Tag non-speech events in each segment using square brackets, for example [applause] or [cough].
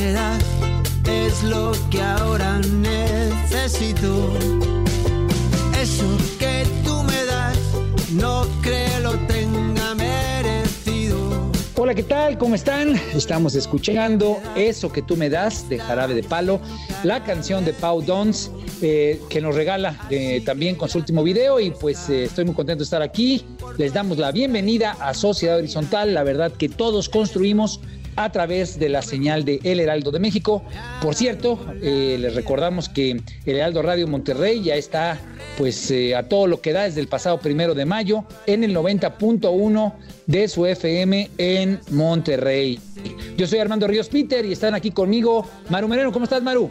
Das es lo que ahora necesito. Eso que tú me das no creo lo tenga merecido. Hola, ¿qué tal? ¿Cómo están? Estamos escuchando Eso que tú me das de Jarabe de Palo, la canción de Pau Dons eh, que nos regala eh, también con su último video y pues eh, estoy muy contento de estar aquí. Les damos la bienvenida a Sociedad Horizontal, la verdad que todos construimos a través de la señal de El Heraldo de México. Por cierto, eh, les recordamos que El Heraldo Radio Monterrey ya está pues eh, a todo lo que da desde el pasado primero de mayo en el 90.1 de su FM en Monterrey. Yo soy Armando Ríos Peter y están aquí conmigo Maru Moreno. ¿Cómo estás, Maru?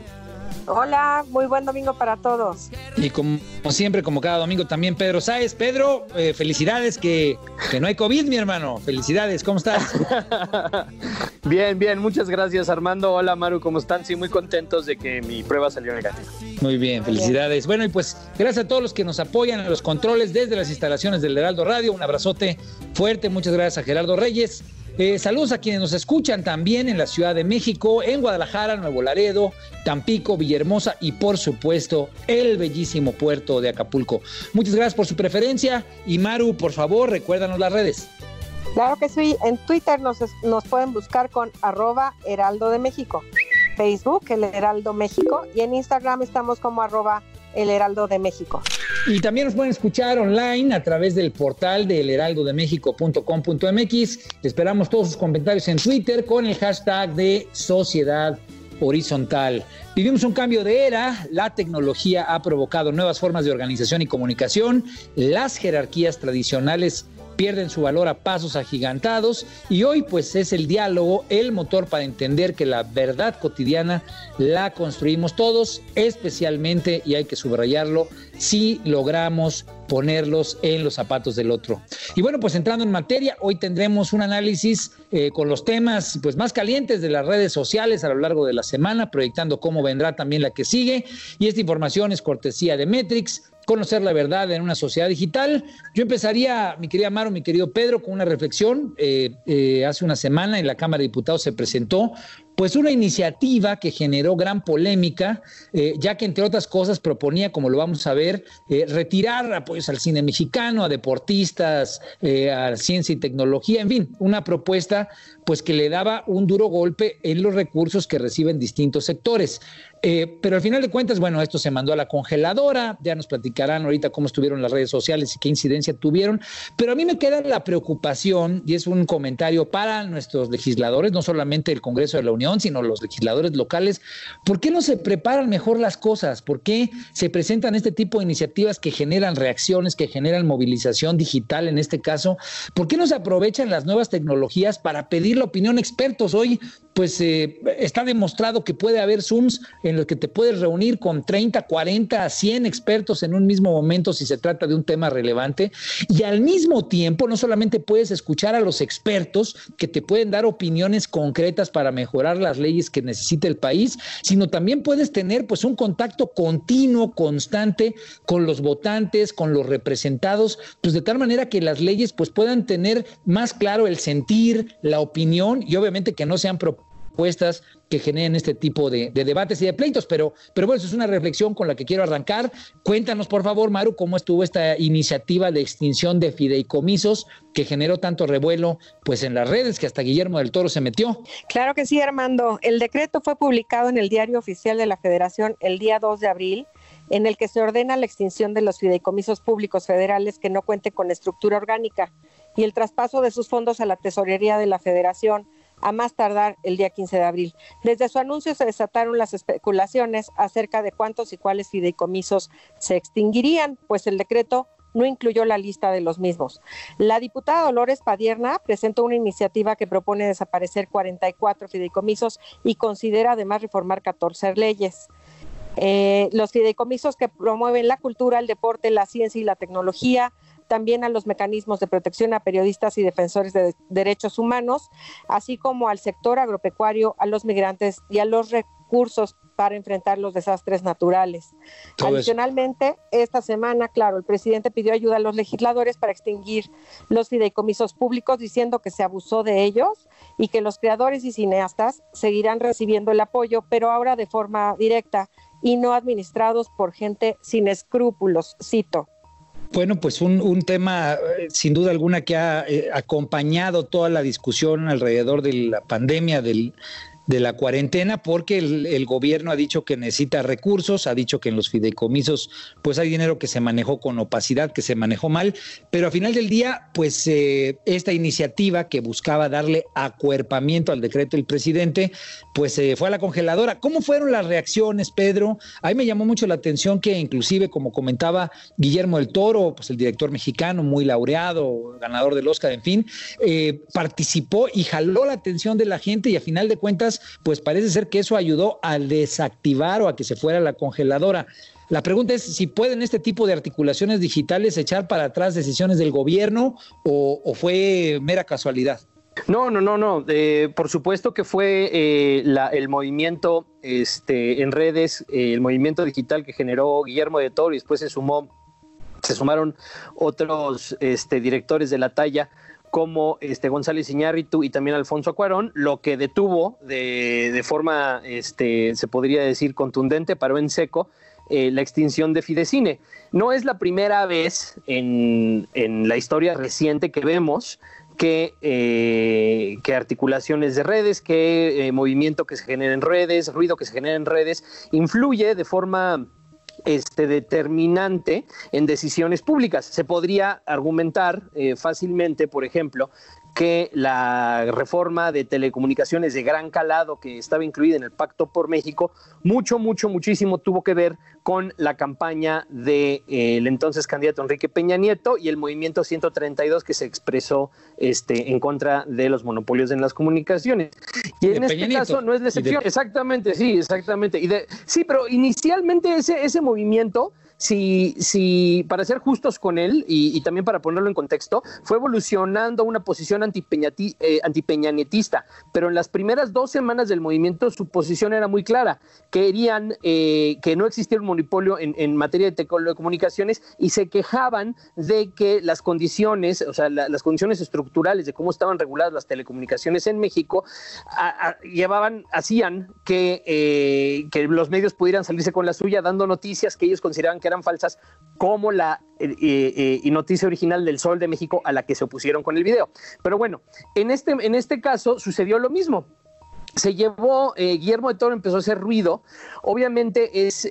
Hola, muy buen domingo para todos. Y como siempre, como cada domingo, también Pedro Sáez. Pedro, eh, felicidades que, que no hay COVID, mi hermano. Felicidades, ¿cómo estás? [laughs] Bien, bien, muchas gracias Armando. Hola Maru, ¿cómo están? Sí, muy contentos de que mi prueba salió negativa. Muy bien, felicidades. Bueno, y pues gracias a todos los que nos apoyan en los controles desde las instalaciones del Heraldo Radio. Un abrazote fuerte, muchas gracias a Gerardo Reyes. Eh, saludos a quienes nos escuchan también en la Ciudad de México, en Guadalajara, Nuevo Laredo, Tampico, Villahermosa y por supuesto el bellísimo puerto de Acapulco. Muchas gracias por su preferencia y Maru, por favor, recuérdanos las redes. Claro que sí, en Twitter nos, nos pueden buscar con arroba Heraldo de México, Facebook El Heraldo México y en Instagram estamos como arroba El Heraldo de México. Y también nos pueden escuchar online a través del portal de elheraldodemexico.com.mx. Esperamos todos sus comentarios en Twitter con el hashtag de Sociedad Horizontal. Vivimos un cambio de era, la tecnología ha provocado nuevas formas de organización y comunicación, las jerarquías tradicionales pierden su valor a pasos agigantados y hoy pues es el diálogo el motor para entender que la verdad cotidiana la construimos todos, especialmente, y hay que subrayarlo, si logramos ponerlos en los zapatos del otro. Y bueno, pues entrando en materia, hoy tendremos un análisis eh, con los temas pues más calientes de las redes sociales a lo largo de la semana, proyectando cómo vendrá también la que sigue. Y esta información es cortesía de Metrix, conocer la verdad en una sociedad digital. Yo empezaría, mi querida Maro, mi querido Pedro, con una reflexión. Eh, eh, hace una semana en la Cámara de Diputados se presentó pues una iniciativa que generó gran polémica, eh, ya que entre otras cosas proponía, como lo vamos a ver, eh, retirar apoyos al cine mexicano, a deportistas, eh, a ciencia y tecnología, en fin, una propuesta pues que le daba un duro golpe en los recursos que reciben distintos sectores. Pero al final de cuentas, bueno, esto se mandó a la congeladora, ya nos platicarán ahorita cómo estuvieron las redes sociales y qué incidencia tuvieron, pero a mí me queda la preocupación, y es un comentario para nuestros legisladores, no solamente el Congreso de la Unión, sino los legisladores locales, ¿por qué no se preparan mejor las cosas? ¿Por qué se presentan este tipo de iniciativas que generan reacciones, que generan movilización digital en este caso? ¿Por qué no se aprovechan las nuevas tecnologías para pedir la opinión de expertos? Hoy pues eh, está demostrado que puede haber Zooms en los que te puedes reunir con 30, 40, 100 expertos en un mismo momento si se trata de un tema relevante. Y al mismo tiempo, no solamente puedes escuchar a los expertos que te pueden dar opiniones concretas para mejorar las leyes que necesita el país, sino también puedes tener pues un contacto continuo, constante con los votantes, con los representados, pues de tal manera que las leyes pues puedan tener más claro el sentir, la opinión y obviamente que no sean propuestas que generen este tipo de, debates y de pleitos, pero, pero bueno, eso es una reflexión con la que quiero arrancar. Cuéntanos, por favor, Maru, cómo estuvo esta iniciativa de extinción de fideicomisos que generó tanto revuelo pues en las redes que hasta Guillermo del Toro se metió. Claro que sí, Armando. El decreto fue publicado en el Diario Oficial de la Federación el día 2 de abril en el que se ordena la extinción de los fideicomisos públicos federales que no cuenten con estructura orgánica y el traspaso de sus fondos a la tesorería de la Federación a más tardar el día 15 de abril. Desde su anuncio se desataron las especulaciones acerca de cuántos y cuáles fideicomisos se extinguirían, pues el decreto no incluyó la lista de los mismos. La diputada Dolores Padierna presentó una iniciativa que propone desaparecer 44 fideicomisos y considera además reformar 14 leyes. Eh, los fideicomisos que promueven la cultura, el deporte, la ciencia y la tecnología, también a los mecanismos de protección a periodistas y defensores de derechos humanos, así como al sector agropecuario, a los migrantes y a los recursos para enfrentar los desastres naturales. Adicionalmente, esta semana, claro, el presidente pidió ayuda a los legisladores para extinguir los fideicomisos públicos, diciendo que se abusó de ellos y que los creadores y cineastas seguirán recibiendo el apoyo, pero ahora de forma directa y no administrados por gente sin escrúpulos, cito. Bueno, pues un, tema eh, sin duda alguna que ha eh, acompañado toda la discusión alrededor de la pandemia del, de la cuarentena porque el, gobierno ha dicho que necesita recursos, ha dicho que en los fideicomisos pues hay dinero que se manejó con opacidad, que se manejó mal, pero a final del día pues eh, esta iniciativa que buscaba darle acuerpamiento al decreto del presidente pues se fue a la congeladora. ¿Cómo fueron las reacciones, Pedro? A mí me llamó mucho la atención que inclusive como comentaba Guillermo del Toro, pues el director mexicano muy laureado, ganador del Oscar, en fin, eh, participó y jaló la atención de la gente y a final de cuentas pues parece ser que eso ayudó a desactivar o a que se fuera la congeladora. La pregunta es si pueden este tipo de articulaciones digitales echar para atrás decisiones del gobierno o, fue mera casualidad. No, no, no, no. Eh, por supuesto que fue eh, el movimiento este, en redes, eh, el movimiento digital que generó Guillermo de Toro y después se sumó, se sumaron otros este, directores de la talla como este González Iñárritu y también Alfonso Acuarón, lo que detuvo de, forma, este, se podría decir, contundente, paró en seco, eh, la extinción de Fidecine. No es la primera vez en, la historia reciente que vemos que, eh, articulaciones de redes, que eh, movimiento que se genera en redes, ruido que se genera en redes, influye de forma este, determinante en decisiones públicas. Se podría argumentar eh, fácilmente, por ejemplo, que la reforma de telecomunicaciones de gran calado que estaba incluida en el Pacto por México, mucho, mucho, muchísimo tuvo que ver con la campaña del de, eh, entonces candidato Enrique Peña Nieto y el movimiento 132 que se expresó este, en contra de los monopolios en las comunicaciones. Y en este caso no es la excepción. Exactamente, sí, exactamente. Y de, sí, pero inicialmente ese, ese movimiento si, si para ser justos con él y, también para ponerlo en contexto, fue evolucionando una posición eh, antipeñanetista, pero en las primeras dos semanas del movimiento su posición era muy clara. Querían eh, que no existiera un monopolio en, materia de telecomunicaciones y se quejaban de que las condiciones, o sea, las condiciones estructurales de cómo estaban reguladas las telecomunicaciones en México, llevaban, hacían que, eh, que los medios pudieran salirse con la suya dando noticias que ellos consideraban que eran falsas, como la eh, eh, y noticia original del Sol de México a la que se opusieron con el video. Pero bueno, en este, en este caso sucedió lo mismo. Se llevó, eh, Guillermo de Toro empezó a hacer ruido. Obviamente es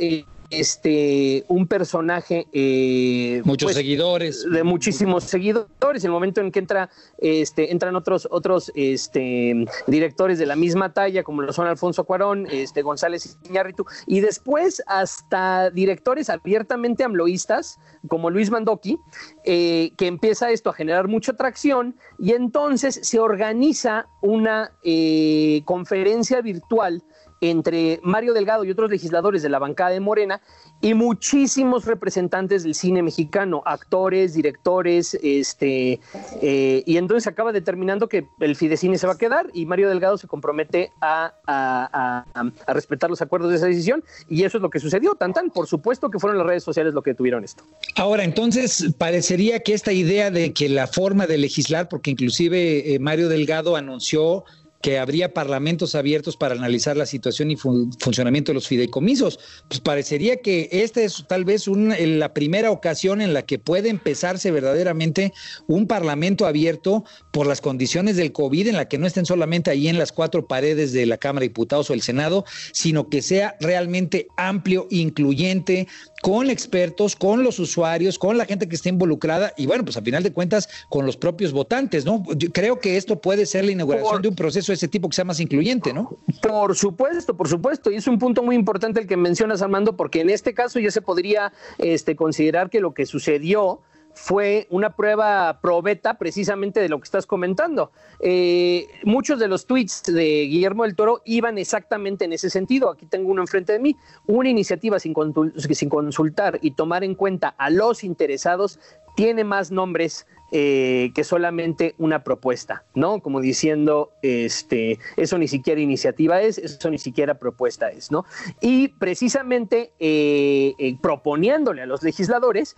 este, un personaje. Eh, Muchos pues, seguidores. De muchísimos seguidores. El momento en que entra, este, entran otros, otros este, directores de la misma talla, como lo son Alfonso Cuarón, este, González Iñárritu, y después hasta directores abiertamente amloístas, como Luis Mandoki, eh, que empieza esto a generar mucha atracción, y entonces se organiza una eh, conferencia virtual entre Mario Delgado y otros legisladores de la bancada de Morena y muchísimos representantes del cine mexicano, actores, directores, este, eh, y entonces acaba determinando que el Fidecine se va a quedar y Mario Delgado se compromete a, respetar los acuerdos de esa decisión y eso es lo que sucedió. Tan tan, por supuesto que fueron las redes sociales lo que tuvieron esto. Ahora, entonces, parecería que esta idea de que la forma de legislar, porque inclusive eh, Mario Delgado anunció que habría parlamentos abiertos para analizar la situación y funcionamiento de los fideicomisos. Pues parecería que esta es tal vez la primera ocasión en la que puede empezarse verdaderamente un parlamento abierto por las condiciones del COVID, en la que no estén solamente ahí en las cuatro paredes de la Cámara de Diputados o el Senado, sino que sea realmente amplio, incluyente, con expertos, con los usuarios, con la gente que esté involucrada y bueno, pues a final de cuentas con los propios votantes, ¿no? Yo creo que esto puede ser la inauguración de un proceso de ese tipo que sea más incluyente, ¿no? Por supuesto, por supuesto, y es un punto muy importante el que mencionas, Armando, porque en este caso ya se podría este, considerar que lo que sucedió fue una prueba probeta precisamente de lo que estás comentando. Eh, muchos de los tweets de Guillermo del Toro iban exactamente en ese sentido. Aquí tengo uno enfrente de mí. Una iniciativa sin, sin consultar y tomar en cuenta a los interesados tiene más nombres eh, que solamente una propuesta, ¿no? Como diciendo, este, eso ni siquiera iniciativa es, eso ni siquiera propuesta es, ¿no? Y precisamente eh, proponiéndole a los legisladores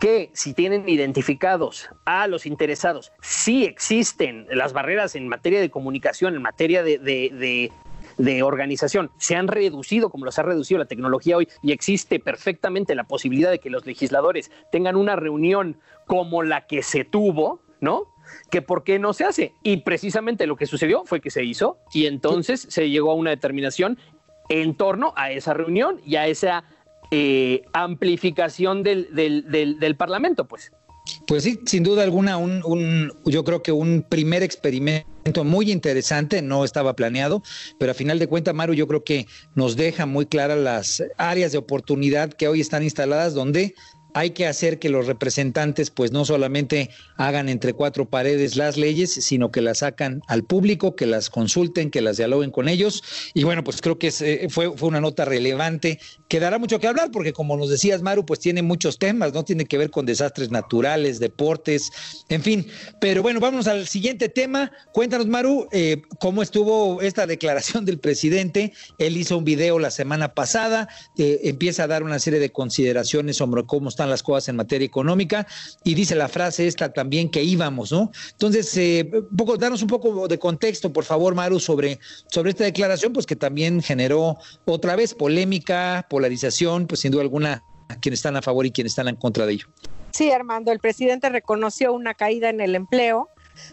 que si tienen identificados a los interesados, si existen las barreras en materia de comunicación, en materia de, organización se han reducido como los ha reducido la tecnología hoy y existe perfectamente la posibilidad de que los legisladores tengan una reunión como la que se tuvo, ¿no? Que por qué no se hace. Y precisamente lo que sucedió fue que se hizo y entonces se llegó a una determinación en torno a esa reunión y a esa eh, amplificación del, del, Parlamento, pues. Pues sí, sin duda alguna, un, yo creo que un primer experimento muy interesante, no estaba planeado, pero a final de cuentas, Maru, yo creo que nos deja muy claras las áreas de oportunidad que hoy están instaladas donde hay que hacer que los representantes pues no solamente hagan entre cuatro paredes las leyes, sino que las sacan al público, que las consulten, que las dialoguen con ellos. Y bueno, pues creo que eh, fue, fue una nota relevante que dará mucho que hablar, porque como nos decías, Maru, pues tiene muchos temas, ¿no? Tiene que ver con desastres naturales, deportes, en fin. Pero bueno, vamos al siguiente tema. Cuéntanos, Maru, eh, cómo estuvo esta declaración del presidente. Él hizo un video la semana pasada, eh, empieza a dar una serie de consideraciones sobre cómo está las cosas en materia económica y dice la frase esta también que íbamos, ¿no? Entonces, eh, poco, danos un poco de contexto, por favor, Maru, sobre, sobre esta declaración, pues que también generó otra vez polémica, polarización, pues sin duda alguna, quienes están a favor y quienes están en contra de ello. Sí, Armando, el presidente reconoció una caída en el empleo,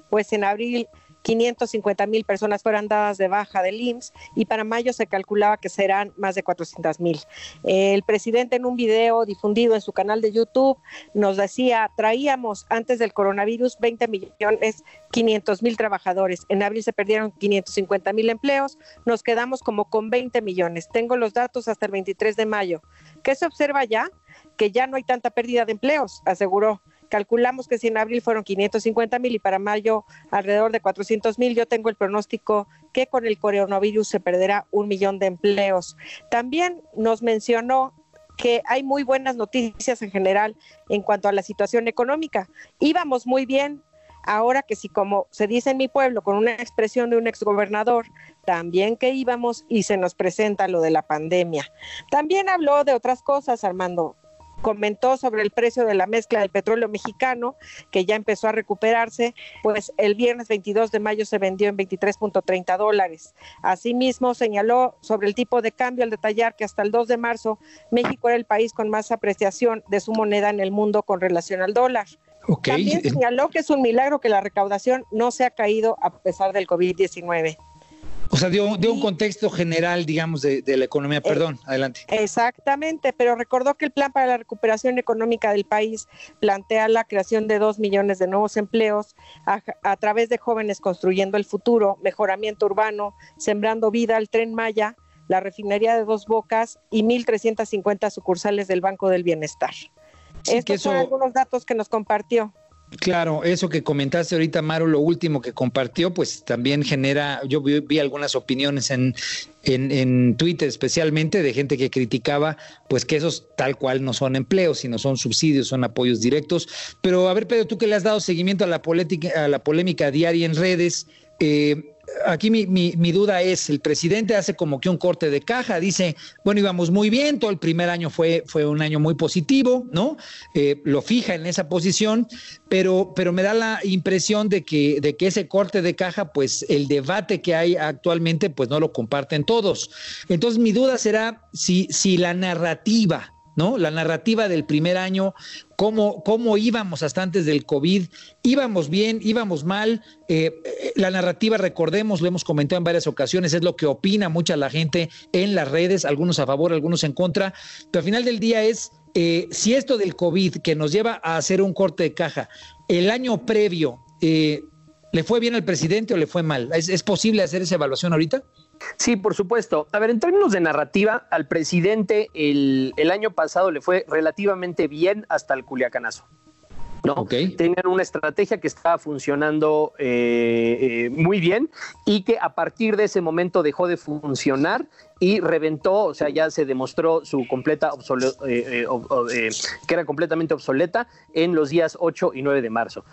pues en abril 550 mil personas fueran dadas de baja del IMSS y para mayo se calculaba que serán más de 400 mil. El presidente en un video difundido en su canal de YouTube nos decía, traíamos antes del coronavirus 20 millones 500 mil trabajadores. En abril se perdieron 550 mil empleos, nos quedamos como con 20 millones. Tengo los datos hasta el 23 de mayo. ¿Qué se observa ya? Que ya no hay tanta pérdida de empleos, aseguró. Calculamos que si en abril fueron 550 mil y para mayo alrededor de 400 mil, yo tengo el pronóstico que con el coronavirus se perderá un millón de empleos. También nos mencionó que hay muy buenas noticias en general en cuanto a la situación económica. Íbamos muy bien, ahora que si como se dice en mi pueblo, con una expresión de un exgobernador, también que íbamos y se nos presenta lo de la pandemia. También habló de otras cosas, Armando comentó sobre el precio de la mezcla del petróleo mexicano, que ya empezó a recuperarse, pues el viernes 22 de mayo se vendió en 23.30 dólares. Asimismo, señaló sobre el tipo de cambio al detallar que hasta el 2 de marzo México era el país con más apreciación de su moneda en el mundo con relación al dólar. También señaló que es un milagro que la recaudación no se ha caído a pesar del COVID-19. O sea, dio, un contexto general, digamos, de, la economía. Eh, Perdón, adelante. Exactamente, pero recordó que el plan para la recuperación económica del país plantea la creación de dos millones de nuevos empleos a, través de jóvenes construyendo el futuro, mejoramiento urbano, sembrando vida al tren Maya, la refinería de Dos Bocas y 1.350 sucursales del Banco del Bienestar. Estos son algunos datos que nos compartió. Claro, eso que comentaste ahorita, Maru, lo último que compartió, pues también genera, yo vi, algunas opiniones en, en, en, Twitter especialmente de gente que criticaba, pues que esos tal cual no son empleos, sino son subsidios, son apoyos directos. Pero a ver, Pedro, tú que le has dado seguimiento a la, a la polémica diaria en redes, eh, aquí mi, mi, duda es, el presidente hace como que un corte de caja, dice, bueno, íbamos muy bien, todo el primer año fue, fue un año muy positivo, ¿no? Eh, lo fija en esa posición, pero, pero me da la impresión de que, de que ese corte de caja, pues el debate que hay actualmente, pues no lo comparten todos. Entonces mi duda será si, si la narrativa ¿no? La narrativa del primer año, cómo, cómo íbamos hasta antes del COVID, íbamos bien, íbamos mal. Eh, eh, la narrativa, recordemos, lo hemos comentado en varias ocasiones, es lo que opina mucha la gente en las redes, algunos a favor, algunos en contra, pero al final del día es eh, si esto del COVID que nos lleva a hacer un corte de caja, el año previo, ¿le fue bien al presidente o le fue mal? ¿Es, posible hacer esa evaluación ahorita? Sí, por supuesto. A ver, en términos de narrativa, al presidente el, el año pasado le fue relativamente bien hasta el culiacanazo. ¿no? Tenían una estrategia que estaba funcionando eh, eh, muy bien y que a partir de ese momento dejó de funcionar y reventó, o sea, ya se demostró su completa eh, que era completamente obsoleta en los días 8 y 9 de marzo.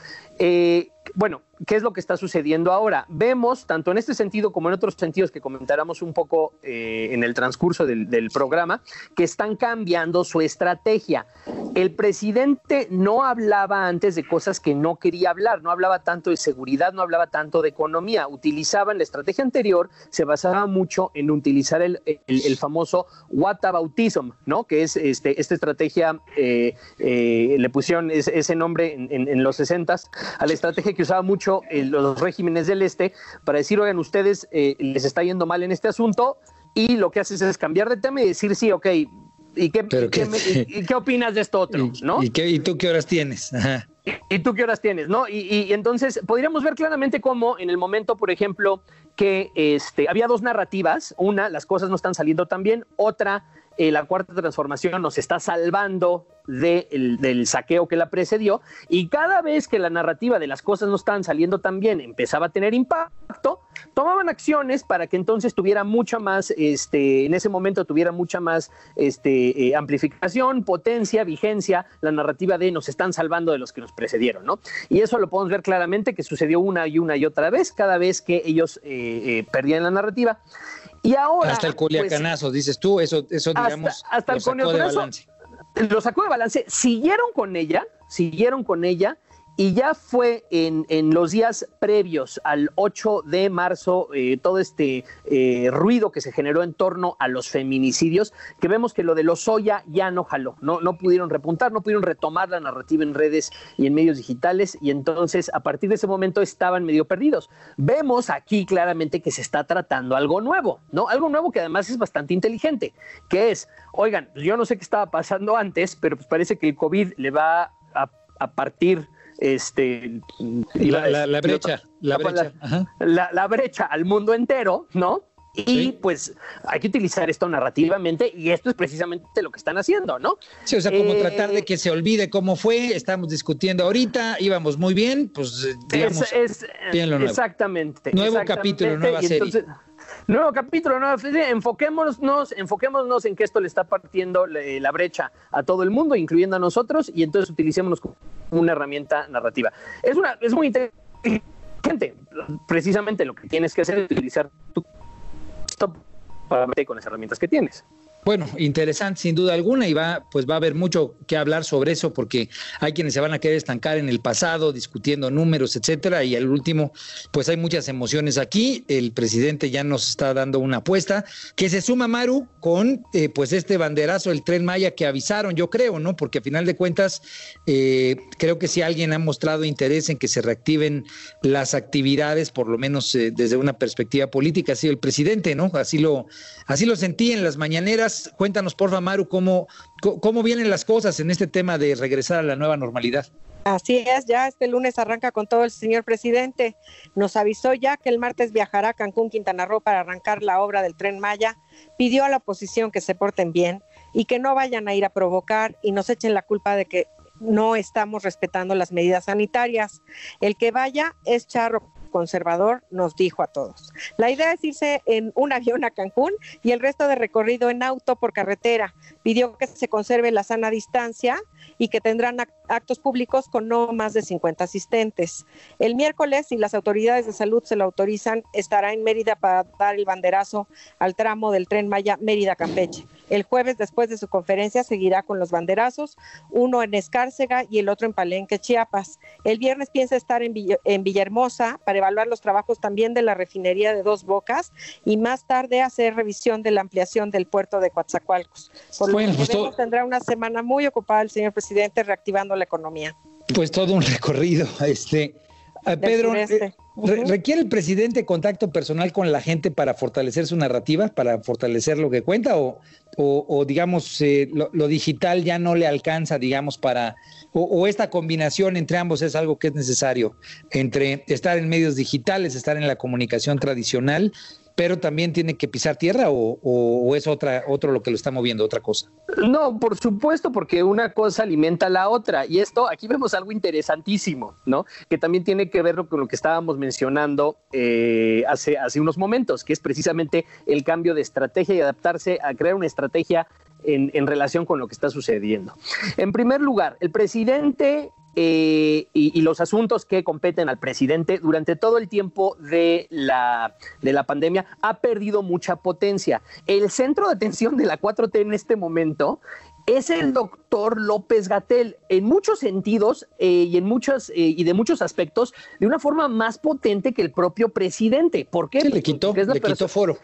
Bueno, ¿qué es lo que está sucediendo ahora? Vemos, tanto en este sentido como en otros sentidos que comentáramos un poco en el transcurso del, programa, que están cambiando su estrategia. El presidente no hablaba antes de cosas que no quería hablar, no hablaba tanto de seguridad, no hablaba tanto de economía, utilizaban la estrategia anterior, se basaba mucho en utilizar el, famoso whataboutism, ¿no? Que es este, esta estrategia, eh, eh, le pusieron ese, nombre en, los 60 a la estrategia que usaba mucho eh, los regímenes del este para decir, oigan, ustedes les está yendo mal en este asunto, y lo que haces es cambiar de tema y decir, sí, ok, ¿Y qué, qué, opinas de esto otro? ¿no? ¿Y, qué, ¿Y, tú qué horas tienes? ¿Y tú qué horas tienes? ¿no? Y, entonces podríamos ver claramente cómo en el momento, por ejemplo, que este, había dos narrativas, una, las cosas no están saliendo tan bien, otra, eh, la cuarta transformación nos está salvando del saqueo que la precedió y cada vez que la narrativa de las cosas no estaban saliendo tan bien empezaba a tener impacto, tomaban acciones para que entonces tuviera mucha más, este, en ese momento tuviera mucha más este, eh, amplificación, potencia, vigencia, la narrativa de nos están salvando de los que nos precedieron, ¿no? Y eso lo podemos ver claramente que sucedió una y una y otra vez, cada vez que ellos eh, eh, perdían la narrativa. Y ahora. Hasta el pues, culiacanazo, dices tú, eso, eso digamos. Hasta, el culiacanazo lo sacó de balance, siguieron con ella, siguieron con ella y ya fue en, los días previos al 8 de marzo eh, todo este eh, ruido que se generó en torno a los feminicidios, que vemos que lo de los Soya ya no jaló, no, no pudieron repuntar, no pudieron retomar la narrativa en redes y en medios digitales y entonces a partir de ese momento estaban medio perdidos. Vemos aquí claramente que se está tratando algo nuevo, ¿no? Algo nuevo que además es bastante inteligente, que es, oigan, yo no sé qué estaba pasando antes, pero pues parece que el COVID le va a, a partir este la, brecha, la, brecha. La, brecha al mundo entero, ¿no? Y pues hay que utilizar esto narrativamente y esto es precisamente lo que están haciendo, ¿no? Sí, o sea, como eh, tratar de que se olvide cómo fue, estamos discutiendo ahorita, íbamos muy bien, pues eh, digamos, es, Exactamente. Nuevo capítulo, nueva serie. Nuevo capítulo, nueva serie. Enfoquémonos, enfoquémonos en que esto le está partiendo la brecha a todo el mundo, incluyendo a nosotros, y entonces utilicémonos como una herramienta narrativa. Es, una, es muy inteligente. Precisamente lo que tienes que hacer es utilizar tu para con las herramientas que tienes. Bueno, interesante sin duda alguna y va, pues va a haber mucho que hablar sobre eso porque hay quienes se van a querer estancar en el pasado discutiendo números, etcétera, y al último, pues hay muchas emociones aquí. El presidente ya nos está dando una apuesta que se suma Maru con eh, pues este banderazo del tren Maya que avisaron, yo creo, ¿no? Porque a final de cuentas eh, creo que si alguien ha mostrado interés en que se reactiven las actividades, por lo menos eh, desde una perspectiva política, ha sido el presidente, ¿no? Así lo así lo sentí en las mañaneras Cuéntanos, porfa, Maru, cómo, cómo vienen las cosas en este tema de regresar a la nueva normalidad. Así es, ya este lunes arranca con todo el señor presidente. Nos avisó ya que el martes viajará a Cancún, Quintana Roo para arrancar la obra del tren Maya. Pidió a la oposición que se porten bien y que no vayan a ir a provocar y nos echen la culpa de que no estamos respetando las medidas sanitarias. El que vaya es charro conservador, nos dijo a todos. La idea es irse en un avión a Cancún y el resto de recorrido en auto por carretera. Pidió que se conserve la sana distancia y que tendrán actos públicos con no más de 50 asistentes. El miércoles, si las autoridades de salud se lo autorizan, estará en Mérida para dar el banderazo al tramo del tren Maya Mérida-Campeche. El jueves, después de su conferencia, seguirá con los banderazos, uno en Escárcega y el otro en Palenque, Chiapas. El viernes piensa estar en, en Villahermosa para evaluar los trabajos también de la refinería de Dos Bocas y más tarde hacer revisión de la ampliación del puerto de Coatzacoalcos. Por lo que pues tendrá una semana muy ocupada el señor presidente reactivando la economía. Pues todo un recorrido, este. Pedro, eh, ¿requiere el presidente contacto personal con la gente para fortalecer su narrativa, para fortalecer lo que cuenta o, o, digamos, eh, lo, digital ya no le alcanza, digamos, para, o, esta combinación entre ambos es algo que es necesario, entre estar en medios digitales, estar en la comunicación tradicional pero también tiene que pisar tierra o, es otra, otro lo que lo está moviendo, otra cosa? No, por supuesto, porque una cosa alimenta a la otra. Y esto, aquí vemos algo interesantísimo, ¿no? Que también tiene que ver con lo que estábamos mencionando eh, hace, hace unos momentos, que es precisamente el cambio de estrategia y adaptarse a crear una estrategia en, en, relación con lo que está sucediendo. En primer lugar, el presidente eh, y, los asuntos que competen al presidente durante todo el tiempo de la, de la pandemia ha perdido mucha potencia. El centro de atención de la 4T en este momento es el doctor López Gatel, en muchos sentidos eh, y en muchos eh, y de muchos aspectos, de una forma más potente que el propio presidente. ¿Por qué? le quitó, le quitó foro.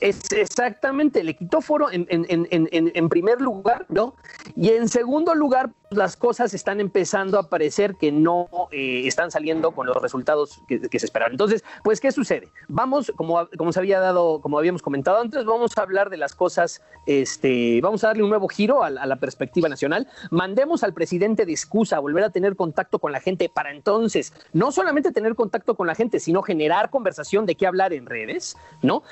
Es exactamente, le quitó foro en, en, primer lugar, ¿no? Y en segundo lugar, las cosas están empezando a parecer que no eh, están saliendo con los resultados que, se esperaban. Entonces, pues, ¿qué sucede? Vamos, como, como se había dado, como habíamos comentado antes, vamos a hablar de las cosas, este, vamos a darle un nuevo giro a, la perspectiva nacional. Mandemos al presidente de excusa a volver a tener contacto con la gente para entonces no solamente tener contacto con la gente, sino generar conversación de qué hablar en redes, ¿no?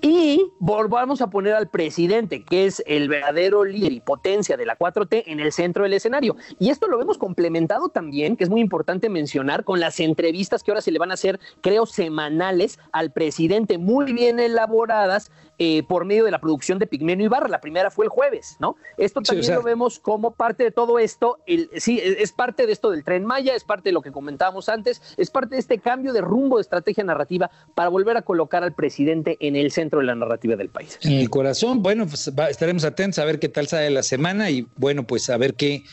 Y volvamos a poner al presidente, que es el verdadero líder y potencia de la 4T, en el centro del escenario. Y esto lo vemos complementado también, que es muy importante mencionar, con las entrevistas que ahora se le van a hacer, creo, semanales al presidente, muy bien elaboradas eh, por medio de la producción de Pigmenio Ibarra. La primera fue el jueves, ¿no? Esto también lo vemos como parte de todo esto. El, sí, es parte de esto del tren Maya, es parte de lo que comentábamos antes, es parte de este cambio de rumbo de estrategia narrativa para volver a colocar al presidente en el centro de la narrativa del país. En el corazón, bueno, pues estaremos atentos a ver qué tal sale la semana y bueno, pues a ver qué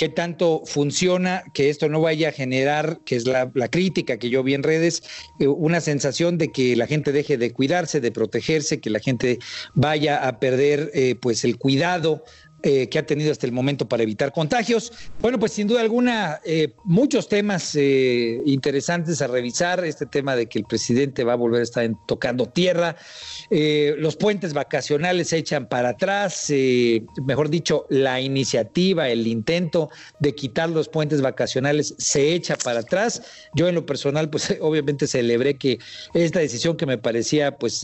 qué tanto funciona, que esto no vaya a generar, que es la, crítica que yo vi en redes, eh, una sensación de que la gente deje de cuidarse, de protegerse, que la gente vaya a perder eh, pues el cuidado eh, que ha tenido hasta el momento para evitar contagios. Bueno, pues sin duda alguna, eh, muchos temas eh, interesantes a revisar. Este tema de que el presidente va a volver a estar tocando tierra. los puentes vacacionales se echan para atrás. mejor dicho, la iniciativa, el intento de quitar los puentes vacacionales se echa para atrás. Yo en lo personal, pues [laughs] obviamente celebré que esta decisión que me parecía pues,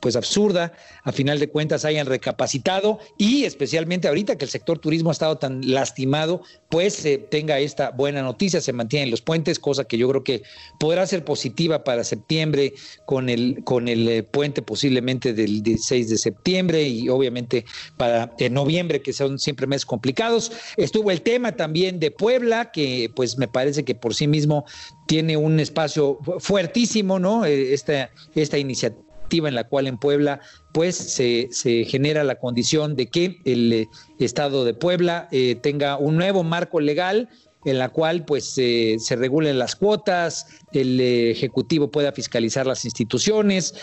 pues absurda, a final de cuentas hayan recapacitado y especialmente ahorita que el sector turismo ha estado tan lastimado, pues tenga esta buena noticia, se mantienen los puentes, cosa que yo creo que podrá ser positiva para septiembre con el, con el eh, puente posiblemente del 16 de septiembre y obviamente para noviembre, que son siempre meses complicados. Estuvo el tema también de Puebla, que pues me parece que por sí mismo tiene un espacio fuertísimo, ¿no? Eh, esta, esta iniciativa en la cual en Puebla pues se, se genera la condición de que el eh, Estado de Puebla eh, tenga un nuevo marco legal en la cual pues se regulen las cuotas, el Ejecutivo pueda fiscalizar las instituciones,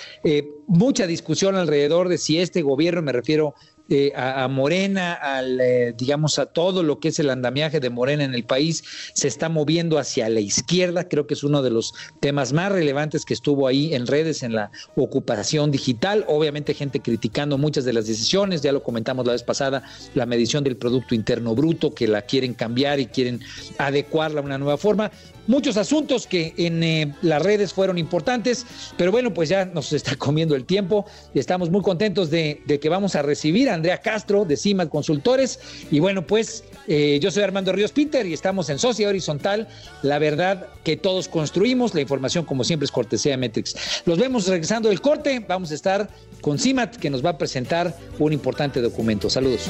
mucha discusión alrededor de si este gobierno, me refiero eh, a, Morena, al, eh, digamos, a todo lo que es el andamiaje de Morena en el país, se está moviendo hacia la izquierda. Creo que es uno de los temas más relevantes que estuvo ahí en redes, en la ocupación digital. Obviamente, gente criticando muchas de las decisiones, ya lo comentamos la vez pasada, la medición del Producto Interno Bruto, que la quieren cambiar y quieren adecuarla a una nueva forma muchos asuntos que en eh, las redes fueron importantes, pero bueno, pues ya nos está [laughs] comiendo el tiempo y estamos muy contentos de, que vamos a recibir a Andrea Castro de CIMAT Consultores y bueno, pues eh, yo soy Armando Ríos Pinter y estamos en Sociedad Horizontal, la verdad que todos construimos, la información como siempre es cortesía de Metrix. Los vemos regresando del corte, vamos a estar con CIMAT que nos va a presentar un importante documento. Saludos.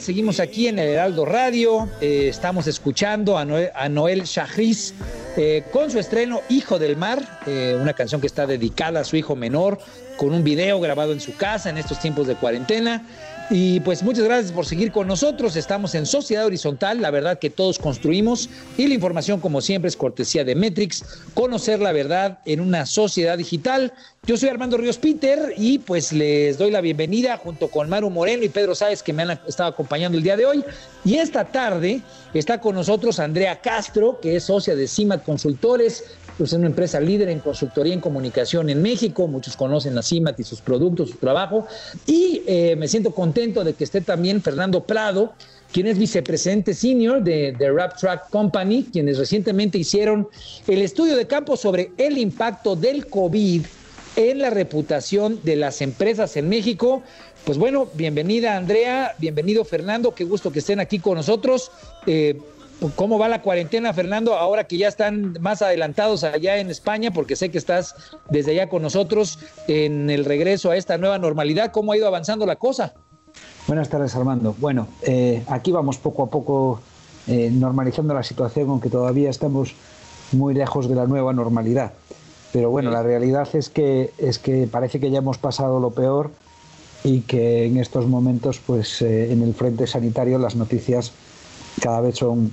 Seguimos aquí en el Heraldo Radio. Eh, estamos escuchando a Noel, a Noel eh, con su estreno Hijo del Mar, eh, una canción que está dedicada a su hijo menor, con un video grabado en su casa en estos tiempos de cuarentena. Y pues muchas gracias por seguir con nosotros. Estamos en Sociedad Horizontal, la verdad que todos construimos y la información como siempre es cortesía de Metrix, conocer la verdad en una sociedad digital. Yo soy Armando Ríos Peter y pues les doy la bienvenida junto con Maru Moreno y Pedro Sáez que me han estado acompañando el día de hoy. Y esta tarde está con nosotros Andrea Castro, que es socia de CIMAT Consultores, pues es una empresa líder en consultoría en comunicación en México. Muchos conocen a CIMAT y sus productos, su trabajo. Y eh, me siento contento de que esté también Fernando Prado, quien es vicepresidente senior de, de Rap Track Company, quienes recientemente hicieron el estudio de campo sobre el impacto del COVID en la reputación de las empresas en México. Pues bueno, bienvenida Andrea, bienvenido Fernando, qué gusto que estén aquí con nosotros. Eh, ¿Cómo va la cuarentena, Fernando? Ahora que ya están más adelantados allá en España, porque sé que estás desde allá con nosotros en el regreso a esta nueva normalidad, ¿cómo ha ido avanzando la cosa? Buenas tardes, Armando. Bueno, eh, aquí vamos poco a poco eh, normalizando la situación, aunque todavía estamos muy lejos de la nueva normalidad. Pero bueno, la realidad es que, es que parece que ya hemos pasado lo peor y que en estos momentos, pues eh, en el frente sanitario las noticias cada vez son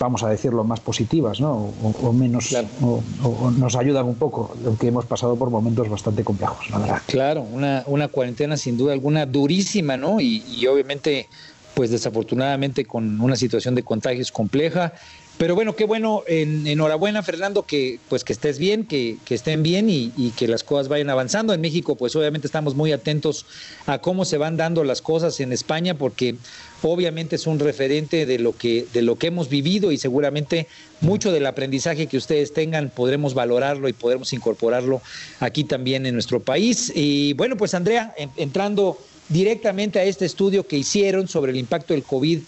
vamos a decirlo, más positivas, ¿no? O, menos, o, nos ayudan un poco, aunque hemos pasado por momentos bastante complejos, la verdad. Claro, una, una cuarentena sin duda alguna durísima, ¿no? Y, y obviamente, pues desafortunadamente con una situación de contagios compleja pero bueno, qué bueno, en, enhorabuena Fernando, que pues que estés bien, que, estén bien y, que las cosas vayan avanzando. En México, pues obviamente estamos muy atentos a cómo se van dando las cosas en España, porque obviamente es un referente de lo que, de lo que hemos vivido y seguramente mucho del aprendizaje que ustedes tengan podremos valorarlo y podremos incorporarlo aquí también en nuestro país. Y bueno, pues Andrea, entrando directamente a este estudio que hicieron sobre el impacto del COVID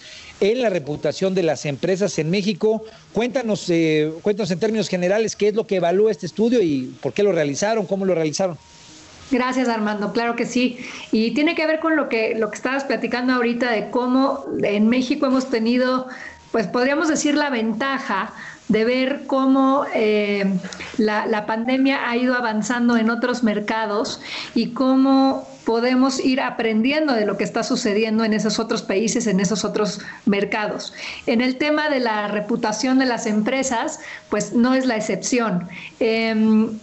en la reputación de las empresas en México. Cuéntanos, eh, cuéntanos en términos generales qué es lo que evalúa este estudio y por qué lo realizaron, cómo lo realizaron. Gracias, Armando. Claro que sí. Y tiene que ver con lo que, lo que estabas platicando ahorita de cómo en México hemos tenido, pues podríamos decir, la ventaja de ver cómo eh, la, la pandemia ha ido avanzando en otros mercados y cómo podemos ir aprendiendo de lo que está sucediendo en esos otros países, en esos otros mercados. En el tema de la reputación de las empresas, pues no es la excepción. Em,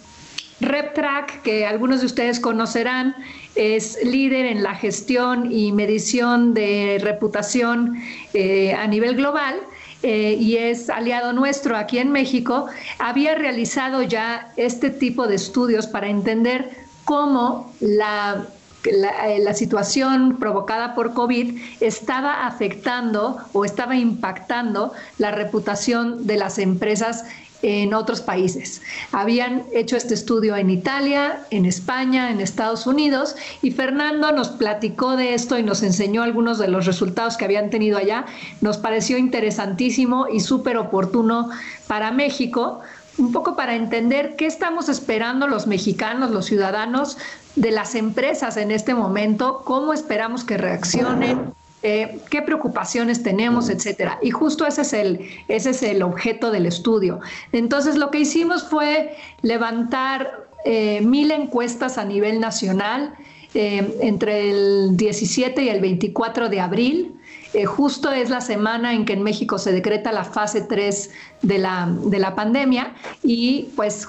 RepTrack, que algunos de ustedes conocerán, es líder en la gestión y medición de reputación eh, a nivel global. Eh, y es aliado nuestro aquí en México, había realizado ya este tipo de estudios para entender cómo la eh, la, situación provocada por COVID estaba afectando o estaba impactando la reputación de las empresas en otros países. Habían hecho este estudio en Italia, en España, en Estados Unidos y Fernando nos platicó de esto y nos enseñó algunos de los resultados que habían tenido allá. Nos pareció interesantísimo y súper oportuno para México un poco para entender qué estamos esperando los mexicanos, los ciudadanos de las empresas en este momento, cómo esperamos que reaccionen, eh, qué preocupaciones tenemos, etcétera. Y justo ese es, el, ese es el objeto del estudio. Entonces, lo que hicimos fue levantar eh, mil encuestas a nivel nacional eh, entre el 17 y el 24 de abril eh, justo es la semana en que en México se decreta la fase 3 de la, de la pandemia y pues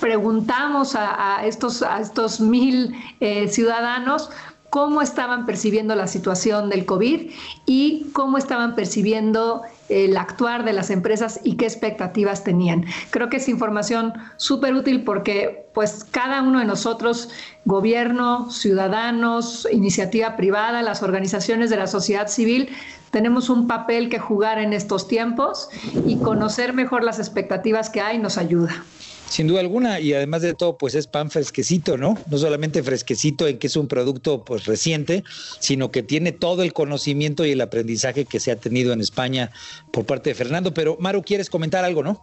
preguntamos a, estos, a estos mil eh, ciudadanos cómo estaban percibiendo la situación del COVID y cómo estaban percibiendo el actuar de las empresas y qué expectativas tenían. Creo que es información súper útil porque pues cada uno de nosotros, gobierno, ciudadanos, iniciativa privada, las organizaciones de la sociedad civil, tenemos un papel que jugar en estos tiempos y conocer mejor las expectativas que hay nos ayuda. Sin duda alguna, y además de todo, pues es pan fresquecito, ¿no? No solamente fresquecito en que es un producto pues reciente, sino que tiene todo el conocimiento y el aprendizaje que se ha tenido en España por parte de Fernando. Pero Maru, ¿quieres comentar algo, no?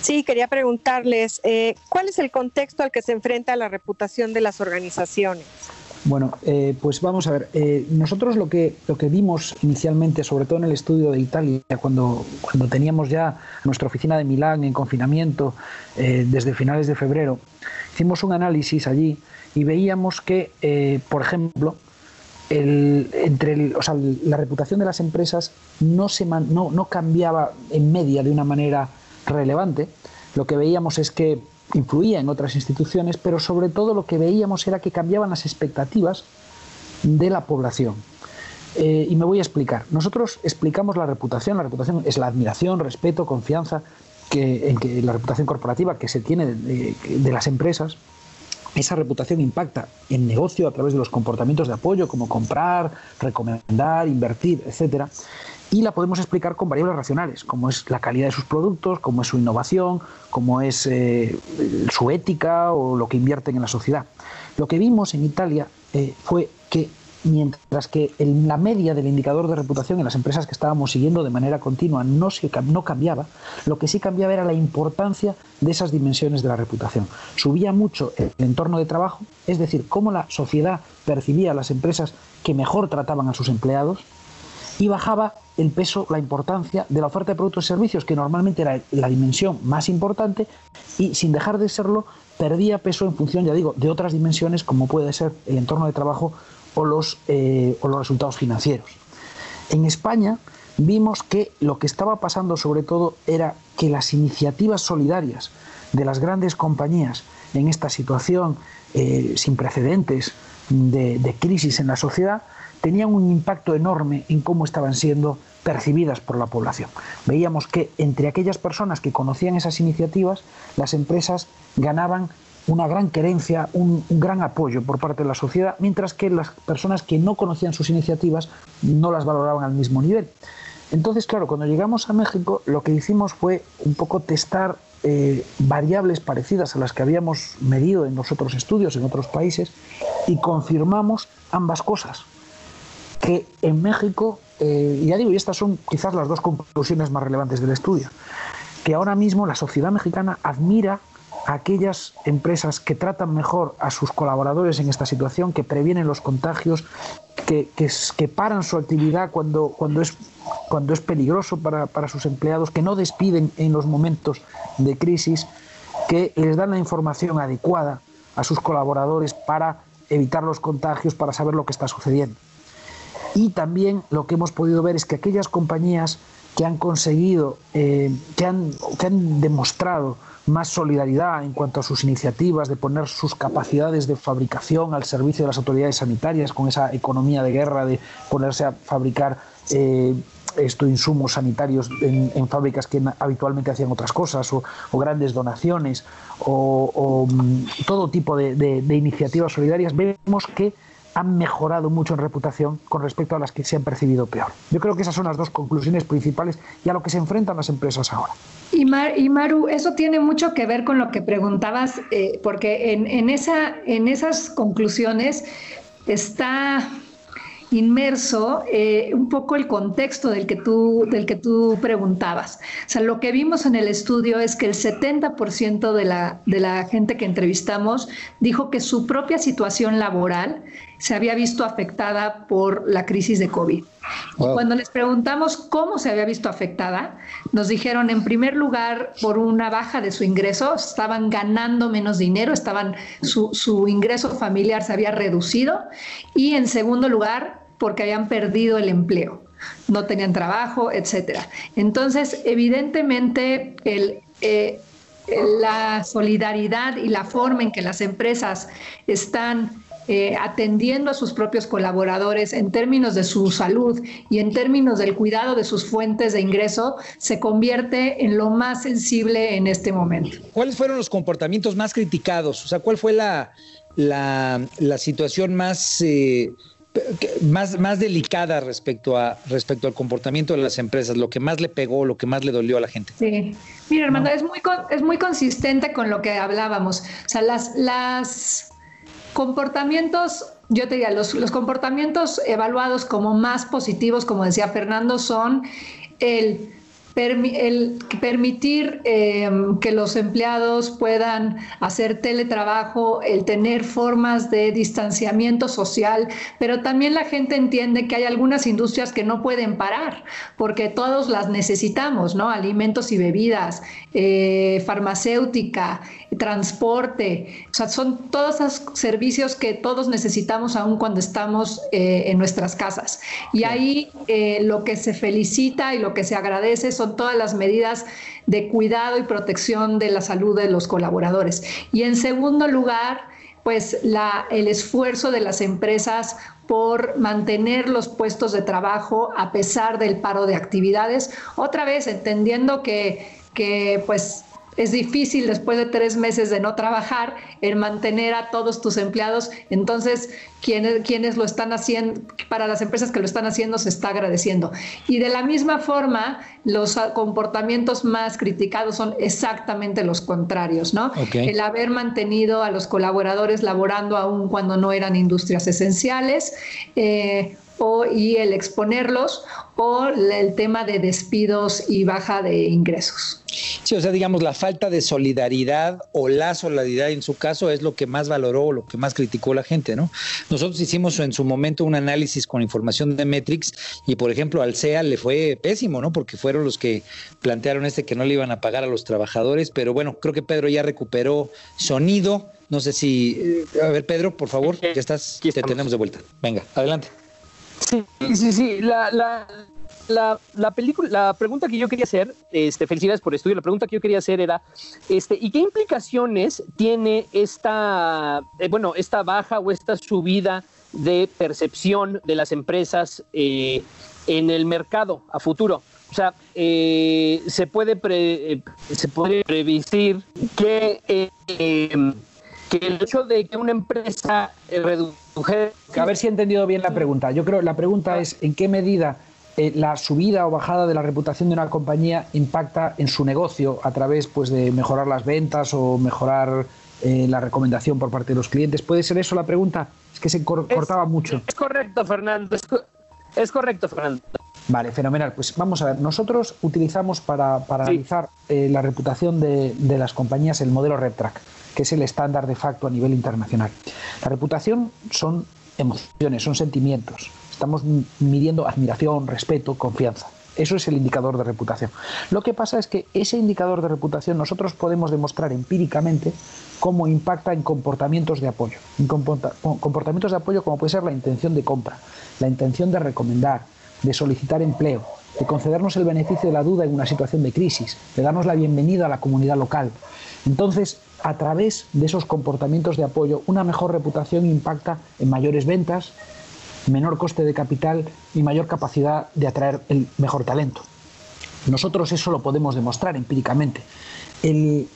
Sí, quería preguntarles, eh, ¿cuál es el contexto al que se enfrenta la reputación de las organizaciones? Bueno, eh, pues vamos a ver. Eh, nosotros lo que, lo que vimos inicialmente, sobre todo en el estudio de Italia, cuando, cuando teníamos ya nuestra oficina de Milán en confinamiento eh, desde finales de febrero, hicimos un análisis allí y veíamos que, por ejemplo, el, entre la reputación de las empresas no, se no, no cambiaba en media de una manera relevante. Lo que veíamos es que influía en otras instituciones, pero sobre todo lo que veíamos era que cambiaban las expectativas de la población. Eh, y me voy a explicar. Nosotros explicamos la reputación. La reputación es la admiración, respeto, confianza que, en que la reputación corporativa que se tiene de, las empresas. Esa reputación impacta en negocio a través de los comportamientos de apoyo, como comprar, recomendar, invertir, etcétera y la podemos explicar con variables racionales, como es la calidad de sus productos, como es su innovación, como es eh, su ética o lo que invierten en la sociedad. Lo que vimos en Italia eh, fue que mientras que en la media del indicador de reputación en las empresas que estábamos siguiendo de manera continua no, se, no cambiaba, lo que sí cambiaba era la importancia de esas dimensiones de la reputación. Subía mucho el entorno de trabajo, es decir, cómo la sociedad percibía a las empresas que mejor trataban a sus empleados, y bajaba el peso, la importancia de la oferta de productos y servicios, que normalmente era la dimensión más importante, y sin dejar de serlo, perdía peso en función, ya digo, de otras dimensiones como puede ser el entorno de trabajo o los, eh, o los resultados financieros. En España vimos que lo que estaba pasando sobre todo era que las iniciativas solidarias de las grandes compañías en esta situación eh, sin precedentes de crisis en la sociedad tenían un impacto enorme en cómo estaban siendo percibidas por la población. Veíamos que entre aquellas personas que conocían esas iniciativas, las empresas ganaban una gran querencia, un, gran apoyo por parte de la sociedad, mientras que las personas que no conocían sus iniciativas no las valoraban al mismo nivel. Entonces, claro, cuando llegamos a México, lo que hicimos fue un poco testar eh, variables parecidas a las que habíamos medido en los otros estudios en otros países y confirmamos ambas cosas que en México, eh, ya digo, y estas son quizás las dos conclusiones más relevantes del estudio, que ahora mismo la sociedad mexicana admira a aquellas empresas que tratan mejor a sus colaboradores en esta situación, que previenen los contagios, que, que, paran su actividad cuando, cuando, es, cuando es peligroso para, para sus empleados, que no despiden en los momentos de crisis, que les dan la información adecuada a sus colaboradores para evitar los contagios, para saber lo que está sucediendo. Y también lo que hemos podido ver es que aquellas compañías que han conseguido, eh, que, han, que han demostrado más solidaridad en cuanto a sus iniciativas de poner sus capacidades de fabricación al servicio de las autoridades sanitarias, con esa economía de guerra de ponerse a fabricar eh, insumos sanitarios en, fábricas que habitualmente hacían otras cosas, o, grandes donaciones, o, mm, todo tipo de iniciativas solidarias, vemos que han mejorado mucho en reputación con respecto a las que se han percibido peor. Yo creo que esas son las dos conclusiones principales y a lo que se enfrentan las empresas ahora. Y, Maru, eso tiene mucho que ver con lo que preguntabas, eh, porque en, esa, en esas conclusiones está inmerso eh, un poco el contexto del que, tú, del que tú preguntabas. O sea, lo que vimos en el estudio es que el 70% de la, de la gente que entrevistamos dijo que su propia situación laboral se había visto afectada por la crisis de COVID. Y cuando les preguntamos cómo se había visto afectada, nos dijeron en primer lugar por una baja de su ingreso, estaban ganando menos dinero, estaban, su, su ingreso familiar se había reducido y en segundo lugar porque habían perdido el empleo, no tenían trabajo, etcétera. Entonces, evidentemente, el, eh, la solidaridad y la forma en que las empresas están eh, atendiendo a sus propios colaboradores en términos de su salud y en términos del cuidado de sus fuentes de ingreso, se convierte en lo más sensible en este momento. ¿Cuáles fueron los comportamientos más criticados? O sea, ¿cuál fue la, la, situación más... Eh, más, más delicada respecto, a, respecto al comportamiento de las empresas, lo que más le pegó, lo que más le dolió a la gente. Sí, mira, hermano, es, muy, es muy consistente con lo que hablábamos. O sea, las, las comportamientos, yo te diría, los, los comportamientos evaluados como más positivos, como decía Fernando, son el el permitir em, que los empleados puedan hacer teletrabajo, el tener formas de distanciamiento social, pero también la gente entiende que hay algunas industrias que no pueden parar, porque todos las necesitamos, ¿no? Alimentos y bebidas, eh, farmacéutica, transporte, o sea, son todos esos servicios que todos necesitamos aún cuando estamos eh, en nuestras casas. Y ahí eh, lo que se felicita y lo que se agradece son todas las medidas de cuidado y protección de la salud de los colaboradores. Y en segundo lugar, pues el esfuerzo de las empresas por mantener los puestos de trabajo a pesar del paro de actividades, otra vez entendiendo que, que pues es difícil después de tres meses de no trabajar el mantener a todos tus empleados. Entonces, quienes, quienes lo están haciendo, para las empresas que lo están haciendo, se está agradeciendo. Y de la misma forma, los comportamientos más criticados son exactamente los contrarios, ¿no? El haber mantenido a los colaboradores laborando aún cuando no eran industrias esenciales. Eh, o, y el exponerlos o el tema de despidos y baja de ingresos. Sí, o sea, digamos, la falta de solidaridad o la solidaridad en su caso es lo que más valoró, lo que más criticó la gente, ¿no? Nosotros hicimos en su momento un análisis con información de Metrix y, por ejemplo, al CEA le fue pésimo, ¿no? Porque fueron los que plantearon este que no le iban a pagar a los trabajadores, pero bueno, creo que Pedro ya recuperó sonido. No sé si. Eh, a ver, Pedro, por favor, ya estás, te tenemos de vuelta. Venga, adelante. Sí, sí, sí. La, la, la, la, película, la pregunta que yo quería hacer, este, felicidades por el estudio, la pregunta que yo quería hacer era, este, ¿y qué implicaciones tiene esta, eh, bueno, esta baja o esta subida de percepción de las empresas eh, en el mercado a futuro? O sea, eh, se puede se puede previsir que que el hecho de que una empresa redujera... A ver si he entendido bien la pregunta. Yo creo la pregunta es en qué medida eh, la subida o bajada de la reputación de una compañía impacta en su negocio a través pues, de mejorar las ventas o mejorar eh, la recomendación por parte de los clientes. ¿Puede ser eso la pregunta? Es que se cortaba mucho. Es correcto, Fernando. Es, correcto, Fernando. Vale, fenomenal. Pues vamos a ver, nosotros utilizamos para, analizar eh, la reputación de, de, las compañías el modelo RepTrack que es el estándar de facto a nivel internacional. La reputación son emociones, son sentimientos. Estamos midiendo admiración, respeto, confianza. Eso es el indicador de reputación. Lo que pasa es que ese indicador de reputación nosotros podemos demostrar empíricamente cómo impacta en comportamientos de apoyo. En comportamientos de apoyo como puede ser la intención de compra, la intención de recomendar, de solicitar empleo, de concedernos el beneficio de la duda en una situación de crisis, de darnos la bienvenida a la comunidad local. Entonces, a través de esos comportamientos de apoyo, una mejor reputación impacta en mayores ventas, menor coste de capital y mayor capacidad de atraer el mejor talento. Nosotros eso lo podemos demostrar empíricamente. El,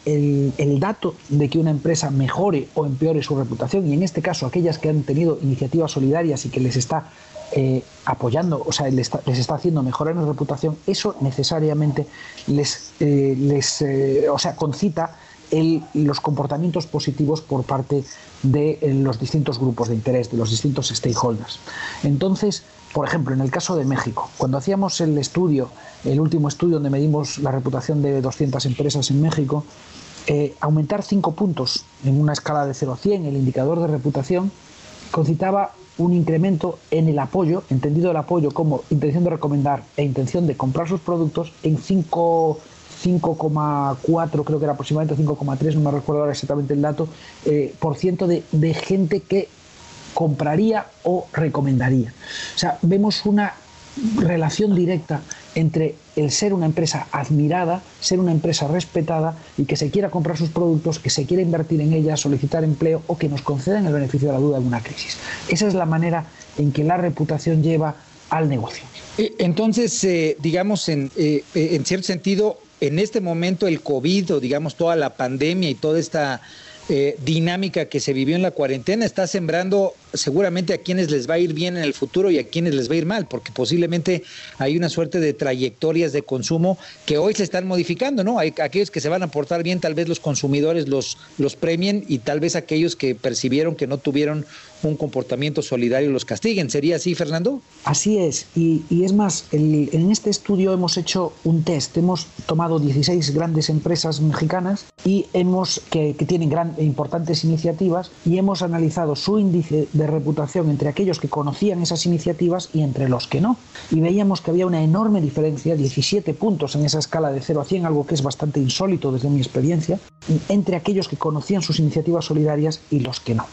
dato de que una empresa mejore o empeore su reputación, y en este caso aquellas que han tenido iniciativas solidarias y que les está eh, apoyando, o sea, les está, haciendo mejorar en reputación, eso necesariamente les, eh, les eh, o sea, concita los comportamientos positivos por parte de eh, los distintos grupos de interés, de los distintos stakeholders. Entonces, por ejemplo, en el caso de México, cuando hacíamos el estudio, el último estudio donde medimos la reputación de 200 empresas en México, eh, aumentar 5 puntos en una escala de 0 a 100, el indicador de reputación, concitaba un incremento en el apoyo, entendido el apoyo como intención de recomendar e intención de comprar sus productos en 5 5,4, creo que era aproximadamente 5,3, no me recuerdo ahora exactamente el dato, eh, por ciento de, gente que compraría o recomendaría. O sea, vemos una relación directa entre el ser una empresa admirada, ser una empresa respetada y que se quiera comprar sus productos, que se quiera invertir en ella, solicitar empleo o que nos concedan el beneficio de la duda en una crisis. Esa es la manera en que la reputación lleva al negocio. Eh, entonces, eh, digamos, en, en cierto sentido, en este momento el COVID o digamos toda la pandemia y toda esta eh, dinámica que se vivió en la cuarentena está sembrando seguramente a quienes les va a ir bien en el futuro y a quienes les va a ir mal, porque posiblemente hay una suerte de trayectorias de consumo que hoy se están modificando, ¿no? Hay aquellos que se van a portar bien, tal vez los consumidores los, los premien y tal vez aquellos que percibieron que no tuvieron un comportamiento solidario los castiguen. ¿Sería así, Fernando? Así es, y, es más, en este estudio hemos hecho un test, hemos tomado 16 grandes empresas mexicanas y hemos que, que tienen gran, importantes iniciativas y hemos analizado su índice de reputación entre aquellos que conocían esas iniciativas y entre los que no. Y veíamos que había una enorme diferencia, 17 puntos en esa escala de 0 a 100, algo que es bastante insólito desde mi experiencia, entre aquellos que conocían sus iniciativas solidarias y los que no.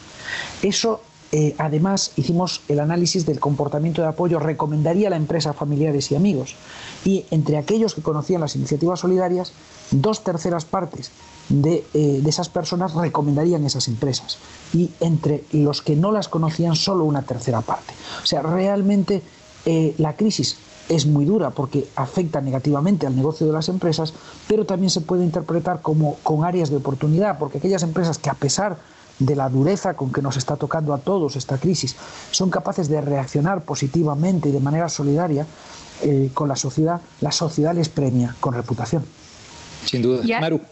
Eso eh, además, hicimos el análisis del comportamiento de apoyo, recomendaría a la empresa a familiares y amigos. Y entre aquellos que conocían las iniciativas solidarias, dos terceras partes de, eh, esas personas recomendarían esas empresas. Y entre los que no las conocían, solo una tercera parte. O sea, realmente eh, la crisis es muy dura porque afecta negativamente al negocio de las empresas, pero también se puede interpretar como con áreas de oportunidad, porque aquellas empresas que a pesar de la dureza con que nos está tocando a todos esta crisis, son capaces de reaccionar positivamente y de manera solidaria eh, con la sociedad, la sociedad les premia con reputación. Sin duda. Y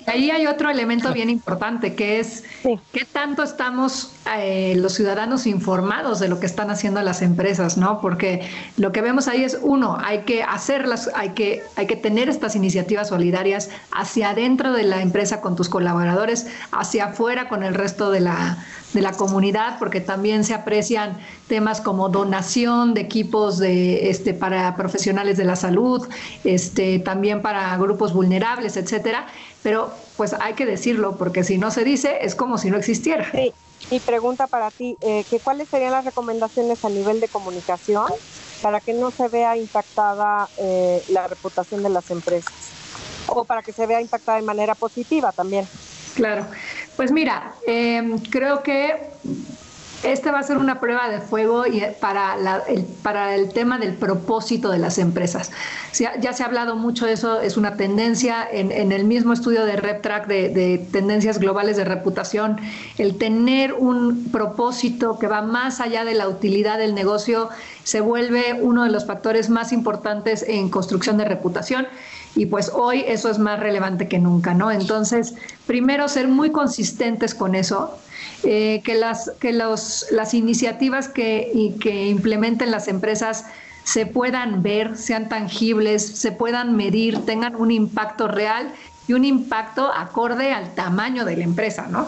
ahí hay otro elemento bien importante, que es qué tanto estamos eh, los ciudadanos informados de lo que están haciendo las empresas, ¿no? Porque lo que vemos ahí es, uno, hay que hacerlas, hay que, hay que tener estas iniciativas solidarias hacia adentro de la empresa con tus colaboradores, hacia afuera con el resto de la, de la comunidad, porque también se aprecian temas como donación de equipos de, este, para profesionales de la salud, este, también para grupos vulnerables, etcétera. Pero pues hay que decirlo, porque si no se dice, es como si no existiera. Sí. Y pregunta para ti, eh, que ¿cuáles serían las recomendaciones a nivel de comunicación para que no se vea impactada eh, la reputación de las empresas? O para que se vea impactada de manera positiva también. Claro, pues mira, em, creo que este va a ser una prueba de fuego eh, para, el, tema del propósito de las empresas. Ya, se ha hablado mucho de eso, es una tendencia en, el mismo estudio de RepTrack de, tendencias globales de reputación, el tener un propósito que va más allá de la utilidad del negocio se vuelve uno de los factores más importantes en construcción de reputación y pues hoy eso es más relevante que nunca, ¿no? Entonces, primero ser muy consistentes con eso, eh, que, las, que los, las iniciativas que, y que implementen las empresas se puedan ver, sean tangibles, se puedan medir, tengan un impacto real y un impacto acorde al tamaño de la empresa, ¿no?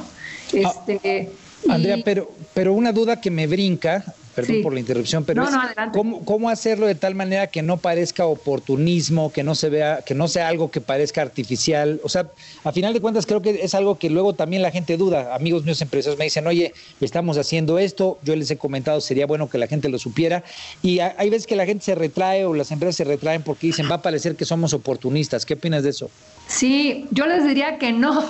Este, Andrea, pero, pero una duda que me brinca perdón por la interrupción, pero es ¿cómo, ¿cómo, hacerlo de tal manera que no parezca oportunismo, que no se vea, que no sea algo que parezca artificial? O sea, a final de cuentas creo que es algo que luego también la gente duda. Amigos míos empresarios me dicen, oye, estamos haciendo esto, yo les he comentado, sería bueno que la gente lo supiera. Y hay veces que la gente se retrae o las empresas se retraen porque dicen, va a parecer que somos oportunistas. ¿Qué opinas de eso? Sí, yo les diría que no,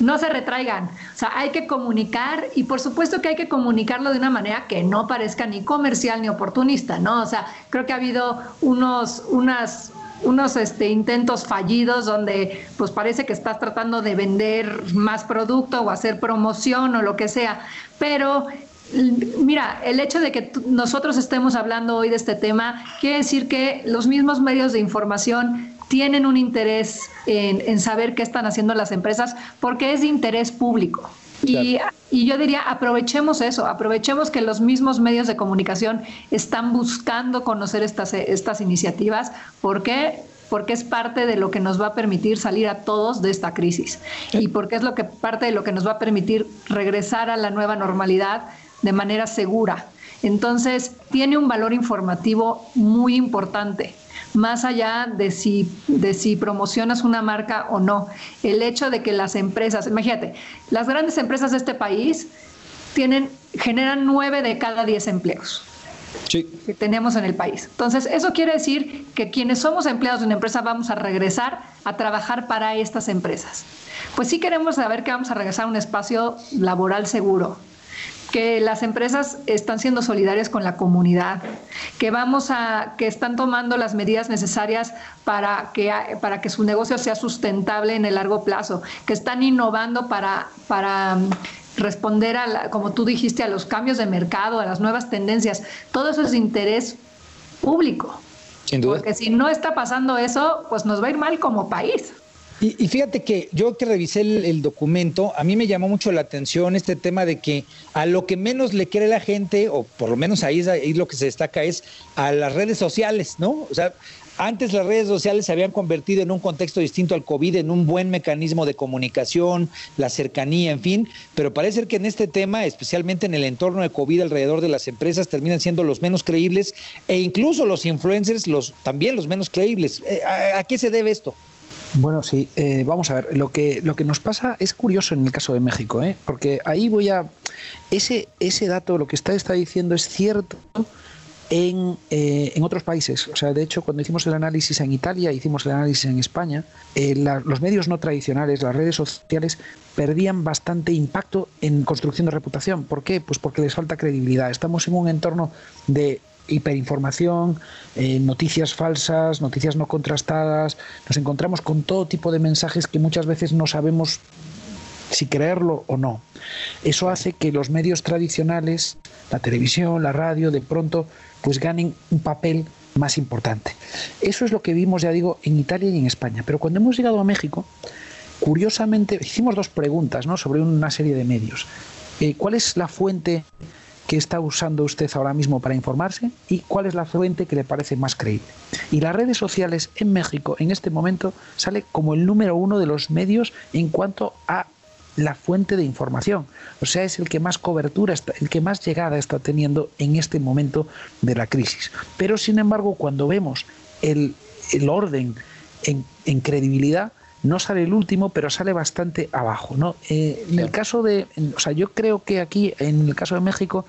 no se retraigan. O sea, hay que comunicar y por supuesto que hay que comunicarlo de una manera que no parezca ni comercial ni oportunista, ¿no? O sea, creo que ha habido unos, unas, unos este, intentos fallidos donde pues parece que estás tratando de vender más producto o hacer promoción o lo que sea, pero Mira, el hecho de que nosotros estemos hablando hoy de este tema quiere decir que los mismos medios de información tienen un interés en, saber qué están haciendo las empresas porque es de interés público. Y, yo diría, aprovechemos eso, aprovechemos que los mismos medios de comunicación están buscando conocer estas, estas iniciativas. ¿Por qué? Porque es parte de lo que nos va a permitir salir a todos de esta crisis y porque es lo que parte de lo que nos va a permitir regresar a la nueva normalidad de manera segura. Entonces, tiene un valor informativo muy importante más allá de si, de si promocionas una marca o no. El hecho de que las empresas, imagínate, las grandes empresas de este país tienen, generan nueve de cada diez empleos. que tenemos en el país. Entonces, eso quiere decir que quienes somos empleados de una empresa vamos a regresar a trabajar para estas empresas. Pues sí queremos saber que vamos a regresar a un espacio laboral seguro, que las empresas están siendo solidarias con la comunidad, que vamos a, que están tomando las medidas necesarias para que, para que su negocio sea sustentable en el largo plazo, que están innovando para, para mm, responder a, como tú dijiste, a los cambios de mercado, a las nuevas tendencias. Todo eso es de interés público. Sin duda. Porque si no está pasando eso, pues nos va a ir mal como país. Y, fíjate que yo que revisé el, documento, a mí me llamó mucho la atención este tema de que a lo que menos le cree la gente, o por lo menos ahí, ahí lo que se destaca es a las redes sociales, ¿no? O sea, antes las redes sociales se habían convertido en un contexto distinto al COVID, en un buen mecanismo de comunicación, la cercanía, en fin, pero parece ser que en este tema, especialmente en el entorno de COVID alrededor de las empresas, terminan siendo los menos creíbles e incluso los influencers los también los menos creíbles. Eh, a qué se debe esto? Bueno, sí, eh, vamos a ver, lo que, lo que nos pasa es curioso en el caso de México, ¿eh? porque ahí voy a... Ese, ese dato, lo que está, está diciendo es cierto en, eh, en, otros países. O sea, de hecho, cuando hicimos el análisis en Italia, hicimos el análisis en España, eh, los medios no tradicionales, las redes sociales, perdían bastante impacto en construcción de reputación. ¿Por qué? Pues porque les falta credibilidad. Estamos en un entorno de hiperinformación, eh, noticias falsas, noticias no contrastadas, nos encontramos con todo tipo de mensajes que muchas veces no sabemos si creerlo o no. Eso hace que los medios tradicionales, la televisión, la radio, de pronto, pues ganen un papel más importante. Eso es lo que vimos, ya digo, en Italia y en España. Pero cuando hemos llegado a México, curiosamente, hicimos dos preguntas ¿no? sobre una serie de medios. Eh, ¿Cuál es la fuente que está usando usted ahora mismo para informarse y cuál es la fuente que le parece más creíble. Y las redes sociales en México en este momento sale como el número uno de los medios en cuanto a la fuente de información. O sea, es el que más cobertura, está, el que más llegada está teniendo en este momento de la crisis. Pero, sin embargo, cuando vemos el, orden en, en credibilidad, no sale el último, pero sale bastante abajo. ¿no? Eh, en el caso de, o sea, yo creo que aquí, en el caso de México,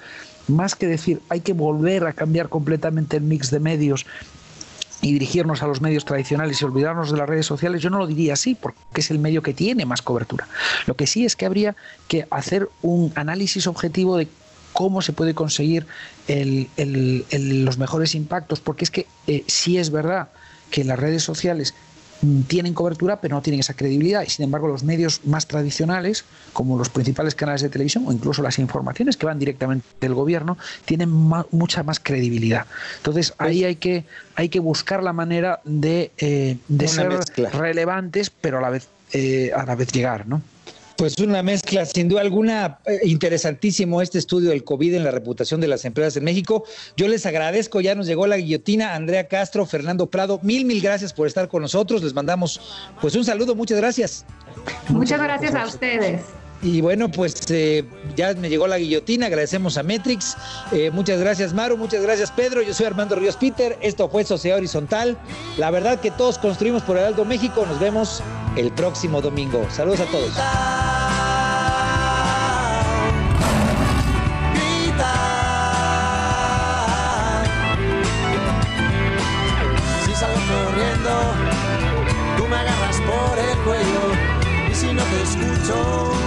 más que decir hay que volver a cambiar completamente el mix de medios y dirigirnos a los medios tradicionales y olvidarnos de las redes sociales, yo no lo diría así, porque es el medio que tiene más cobertura. Lo que sí es que habría que hacer un análisis objetivo de cómo se puede conseguir los mejores impactos, porque es que eh, sí es verdad que las redes sociales tienen cobertura pero no tienen esa credibilidad. Y sin embargo los medios más tradicionales como los principales canales de televisión o incluso las informaciones que van directamente del gobierno tienen mucha más credibilidad. Entonces pues ahí hay que hay que buscar la manera de, eh, de ser relevantes pero a la vez eh, a la vez llegar no pues una mezcla, sin duda alguna, eh, interesantísimo este estudio del COVID en la reputación de las empresas en México. Yo les agradezco, ya nos llegó la guillotina, Andrea Castro, Fernando Prado, mil, mil gracias por estar con nosotros. Les mandamos pues un saludo, muchas gracias. Muchas, gracias a ustedes. Y bueno, pues eh, ya me llegó la guillotina, agradecemos a Metrix. Eh, muchas gracias Maru, muchas gracias Pedro. Yo soy Armando Ríos Peter, esto fue Sociedad Horizontal. La verdad que todos construimos por el Alto México. Nos vemos el próximo domingo. Saludos a todos. Corriendo, tú me agarras por el cuello. Y si no te escucho.